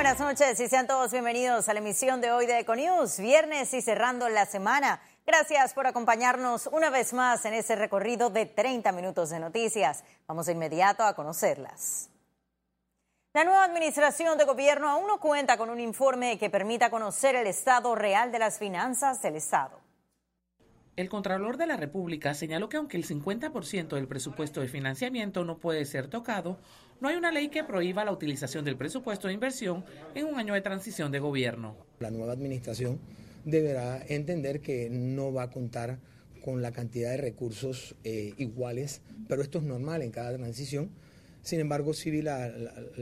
buenas noches y sean todos bienvenidos a la emisión de hoy de Econews, viernes y cerrando la semana. Gracias por acompañarnos una vez más en ese recorrido de 30 minutos de noticias. Vamos de inmediato a conocerlas. La nueva administración de gobierno aún no cuenta con un informe que permita conocer el estado real de las finanzas del Estado. El Contralor de la República señaló que aunque el 50% del presupuesto de financiamiento no puede ser tocado, no hay una ley que prohíba la utilización del presupuesto de inversión en un año de transición de gobierno. La nueva administración deberá entender que no va a contar con la cantidad de recursos eh, iguales, pero esto es normal en cada transición. Sin embargo, sí vi la,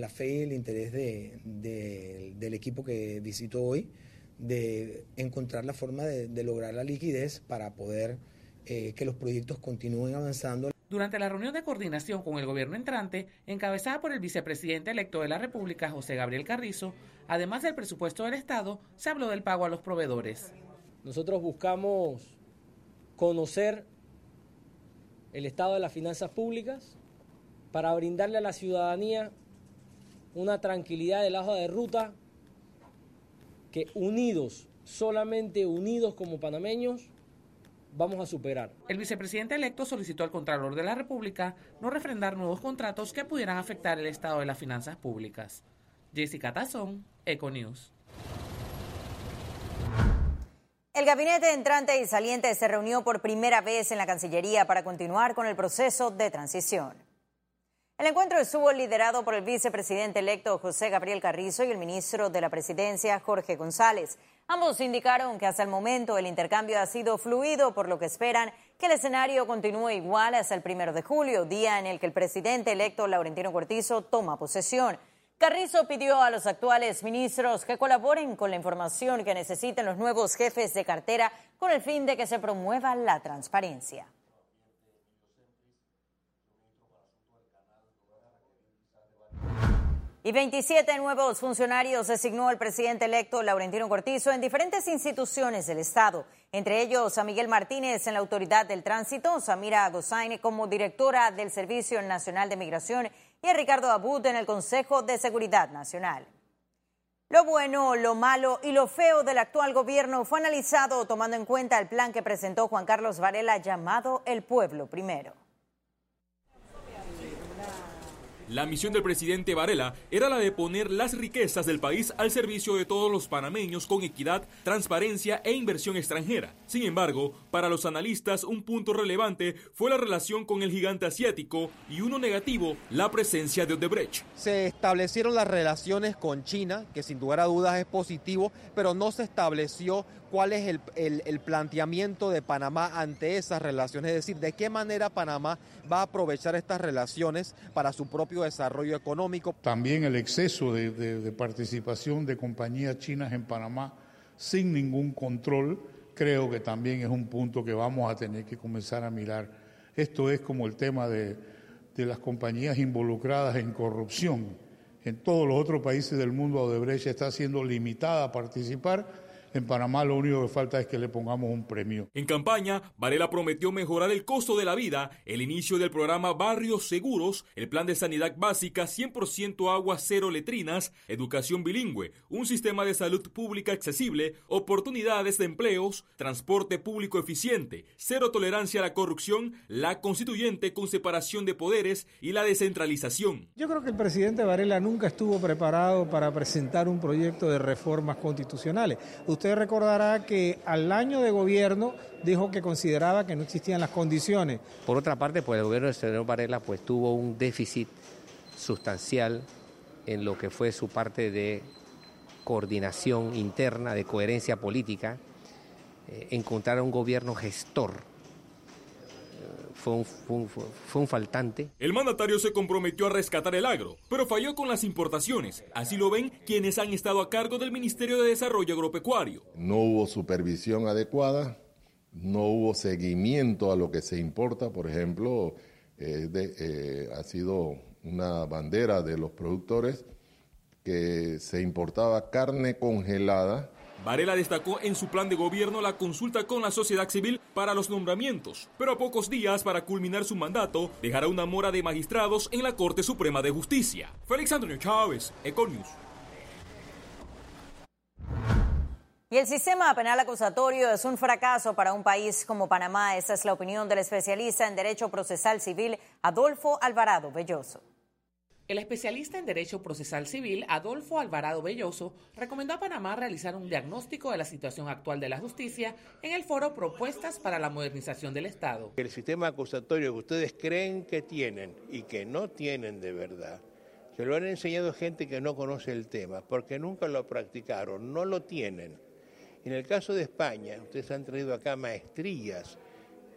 fe y el interés del equipo que visitó hoy de encontrar la forma de, lograr la liquidez para poder eh, que los proyectos continúen avanzando. Durante la reunión de coordinación con el gobierno entrante, encabezada por el vicepresidente electo de la República, José Gabriel Carrizo, además del presupuesto del Estado, se habló del pago a los proveedores. Nosotros buscamos conocer el estado de las finanzas públicas para brindarle a la ciudadanía una tranquilidad de la hoja de ruta que unidos, solamente unidos como panameños, vamos a superar. El vicepresidente electo solicitó al Contralor de la República no refrendar nuevos contratos que pudieran afectar el estado de las finanzas públicas. Jessica Tazón, Econews. El gabinete entrante y saliente se reunió por primera vez en la Cancillería para continuar con el proceso de transición. El encuentro estuvo liderado por el vicepresidente electo José Gabriel Carrizo y el ministro de la Presidencia Jorge González. Ambos indicaron que hasta el momento el intercambio ha sido fluido, por lo que esperan que el escenario continúe igual hasta el primero de julio, día en el que el presidente electo Laurentino Cortizo toma posesión. Carrizo pidió a los actuales ministros que colaboren con la información que necesiten los nuevos jefes de cartera con el fin de que se promueva la transparencia. Y 27 nuevos funcionarios designó el presidente electo Laurentino Cortizo en diferentes instituciones del Estado, entre ellos a Miguel Martínez en la Autoridad del Tránsito, Samira Gozaine como directora del Servicio Nacional de Migración y a Ricardo Abud en el Consejo de Seguridad Nacional. Lo bueno, lo malo y lo feo del actual gobierno fue analizado tomando en cuenta el plan que presentó Juan Carlos Varela llamado El Pueblo Primero. La misión del presidente Varela era la de poner las riquezas del país al servicio de todos los panameños con equidad, transparencia e inversión extranjera. Sin embargo, para los analistas un punto relevante fue la relación con el gigante asiático y uno negativo, la presencia de Odebrecht. Se establecieron las relaciones con China, que sin lugar a dudas es positivo, pero no se estableció cuál es el, el, planteamiento de Panamá ante esas relaciones, es decir, de qué manera Panamá va a aprovechar estas relaciones para su propio desarrollo económico. También el exceso de, participación de compañías chinas en Panamá sin ningún control, creo que también es un punto que vamos a tener que comenzar a mirar. Esto es como el tema de, de las compañías involucradas en corrupción. En todos los otros países del mundo, Odebrecht está siendo limitada a participar en Panamá lo único que falta es que le pongamos un premio. En campaña, Varela prometió mejorar el costo de la vida, el inicio del programa Barrios Seguros, el plan de sanidad básica 100% agua cero letrinas, educación bilingüe, un sistema de salud pública accesible, oportunidades de empleos, transporte público eficiente, cero tolerancia a la corrupción, la constituyente con separación de poderes y la descentralización. Yo creo que el presidente Varela nunca estuvo preparado para presentar un proyecto de reformas constitucionales. Usted recordará que al año de gobierno dijo que consideraba que no existían las condiciones. Por otra parte, pues el gobierno del señor Varela pues tuvo un déficit sustancial en lo que fue su parte de coordinación interna, de coherencia política, eh, encontrar un gobierno gestor fue un, fue, un, faltante. El mandatario se comprometió a rescatar el agro, pero falló con las importaciones. Así lo ven quienes han estado a cargo del Ministerio de Desarrollo Agropecuario. No hubo supervisión adecuada, no hubo seguimiento a lo que se importa, por ejemplo, eh, eh, ha sido una bandera de los productores que se importaba carne congelada Varela destacó en su plan de gobierno la consulta con la sociedad civil para los nombramientos, pero a pocos días para culminar su mandato dejará una mora de magistrados en la Corte Suprema de Justicia. Félix Antonio Chávez, Econius. Y el sistema penal acusatorio es un fracaso para un país como Panamá. Esa es la opinión del especialista en Derecho Procesal Civil, Adolfo Alvarado Belloso. El especialista en Derecho Procesal Civil, Adolfo Alvarado Belloso, recomendó a Panamá realizar un diagnóstico de la situación actual de la justicia en el foro Propuestas para la Modernización del Estado. El sistema acusatorio que ustedes creen que tienen y que no tienen de verdad, se lo han enseñado gente que no conoce el tema, porque nunca lo practicaron, no lo tienen. En el caso de España, ustedes han traído acá maestrías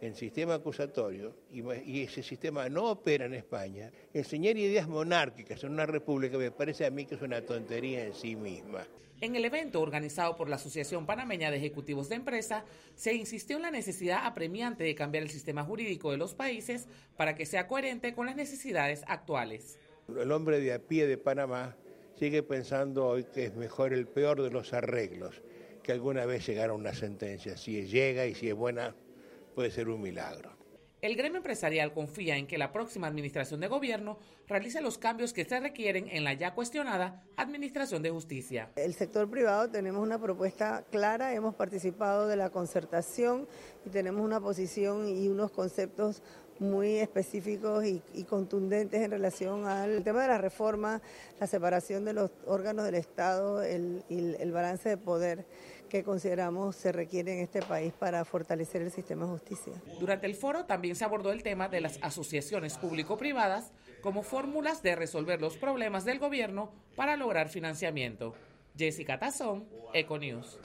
en sistema acusatorio y, ese sistema no opera en España. Enseñar ideas monárquicas en una república me parece a mí que es una tontería en sí misma. En el evento organizado por la Asociación Panameña de Ejecutivos de Empresa, se insistió en la necesidad apremiante de cambiar el sistema jurídico de los países para que sea coherente con las necesidades actuales. El hombre de a pie de Panamá sigue pensando hoy que es mejor el peor de los arreglos que alguna vez llegara una sentencia. Si llega y si es buena, puede ser un milagro. El gremio empresarial confía en que la próxima administración de gobierno realice los cambios que se requieren en la ya cuestionada Administración de Justicia. El sector privado tenemos una propuesta clara, hemos participado de la concertación y tenemos una posición y unos conceptos muy específicos y, contundentes en relación al tema de la reforma, la separación de los órganos del Estado, el, el balance de poder que consideramos se requiere en este país para fortalecer el sistema de justicia. Durante el foro también se abordó el tema de las asociaciones público-privadas como fórmulas de resolver los problemas del gobierno para lograr financiamiento. Jessica Tazón, Econews.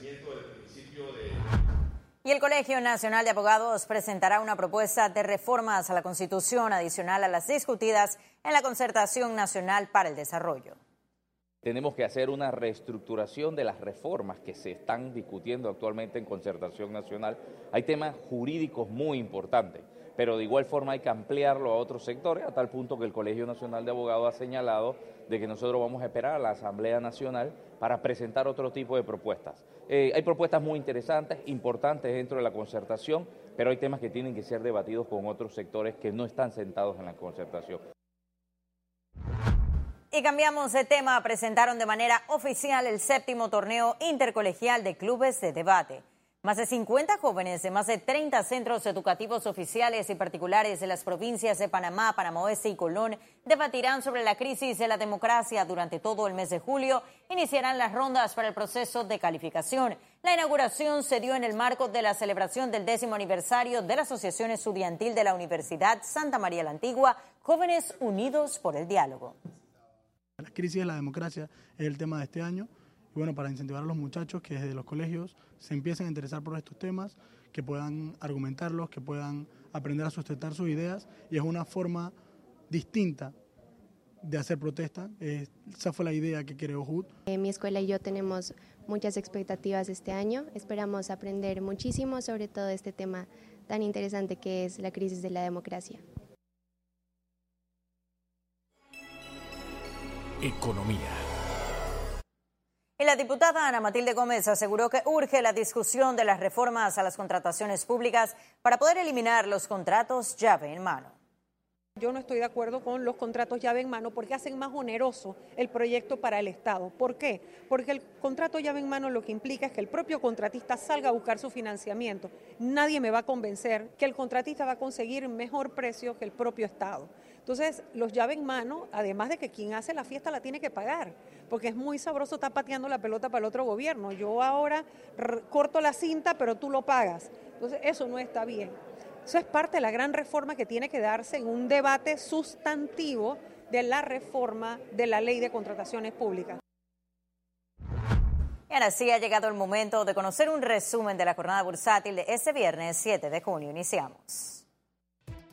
Y el Colegio Nacional de Abogados presentará una propuesta de reformas a la Constitución adicional a las discutidas en la Concertación Nacional para el Desarrollo. Tenemos que hacer una reestructuración de las reformas que se están discutiendo actualmente en Concertación Nacional. Hay temas jurídicos muy importantes, pero de igual forma hay que ampliarlo a otros sectores, a tal punto que el Colegio Nacional de Abogados ha señalado de que nosotros vamos a esperar a la Asamblea Nacional para presentar otro tipo de propuestas. Eh, hay propuestas muy interesantes, importantes dentro de la concertación, pero hay temas que tienen que ser debatidos con otros sectores que no están sentados en la concertación. Y cambiamos de tema, presentaron de manera oficial el séptimo torneo intercolegial de clubes de debate. Más de 50 jóvenes de más de 30 centros educativos oficiales y particulares de las provincias de Panamá, Panamá Oeste y Colón debatirán sobre la crisis de la democracia durante todo el mes de julio. Iniciarán las rondas para el proceso de calificación. La inauguración se dio en el marco de la celebración del décimo aniversario de la Asociación Estudiantil de la Universidad Santa María la Antigua, Jóvenes Unidos por el Diálogo. La crisis de la democracia es el tema de este año bueno, para incentivar a los muchachos que desde los colegios se empiecen a interesar por estos temas, que puedan argumentarlos, que puedan aprender a sustentar sus ideas y es una forma distinta de hacer protesta. esa fue la idea que creó HUD. Eh, mi escuela y yo tenemos muchas expectativas este año. Esperamos aprender muchísimo sobre todo este tema tan interesante que es la crisis de la democracia. Economía. La diputada Ana Matilde Gómez aseguró que urge la discusión de las reformas a las contrataciones públicas para poder eliminar los contratos llave en mano. Yo no estoy de acuerdo con los contratos llave en mano porque hacen más oneroso el proyecto para el Estado. ¿Por qué? Porque el contrato llave en mano lo que implica es que el propio contratista salga a buscar su financiamiento. Nadie me va a convencer que el contratista va a conseguir mejor precio que el propio Estado. Entonces, los llave en mano, además de que quien hace la fiesta la tiene que pagar, porque es muy sabroso estar pateando la pelota para el otro gobierno. Yo ahora corto la cinta, pero tú lo pagas. Entonces, eso no está bien. Eso es parte de la gran reforma que tiene que darse en un debate sustantivo de la reforma de la ley de contrataciones públicas. Y ahora ha llegado el momento de conocer un resumen de la jornada bursátil de este viernes 7 de junio. Iniciamos.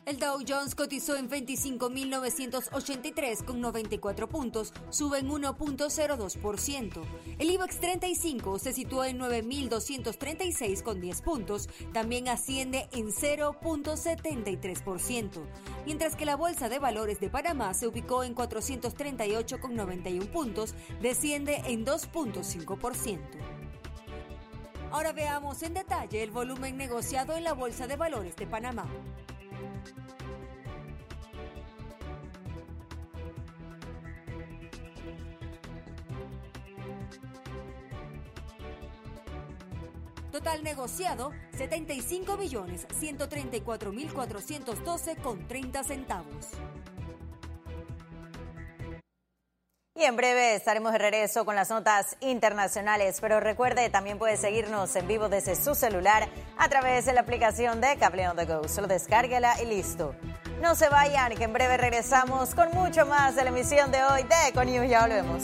El Dow Jones cotizó en 25.983 con 94 puntos, sube en 1.02%. El IBEX 35 se situó en 9.236 con 10 puntos, también asciende en 0.73%, mientras que la Bolsa de Valores de Panamá se ubicó en 438 con 91 puntos, desciende en 2.5%. Ahora veamos en detalle el volumen negociado en la Bolsa de Valores de Panamá. Total negociado 75 millones 134 mil 412 con 30 centavos. Y en breve estaremos de regreso con las notas internacionales, pero recuerde, también puede seguirnos en vivo desde su celular a través de la aplicación de Cable on the Go. Solo descárguela y listo. No se vayan, que en breve regresamos con mucho más de la emisión de hoy de Econews. Ya volvemos.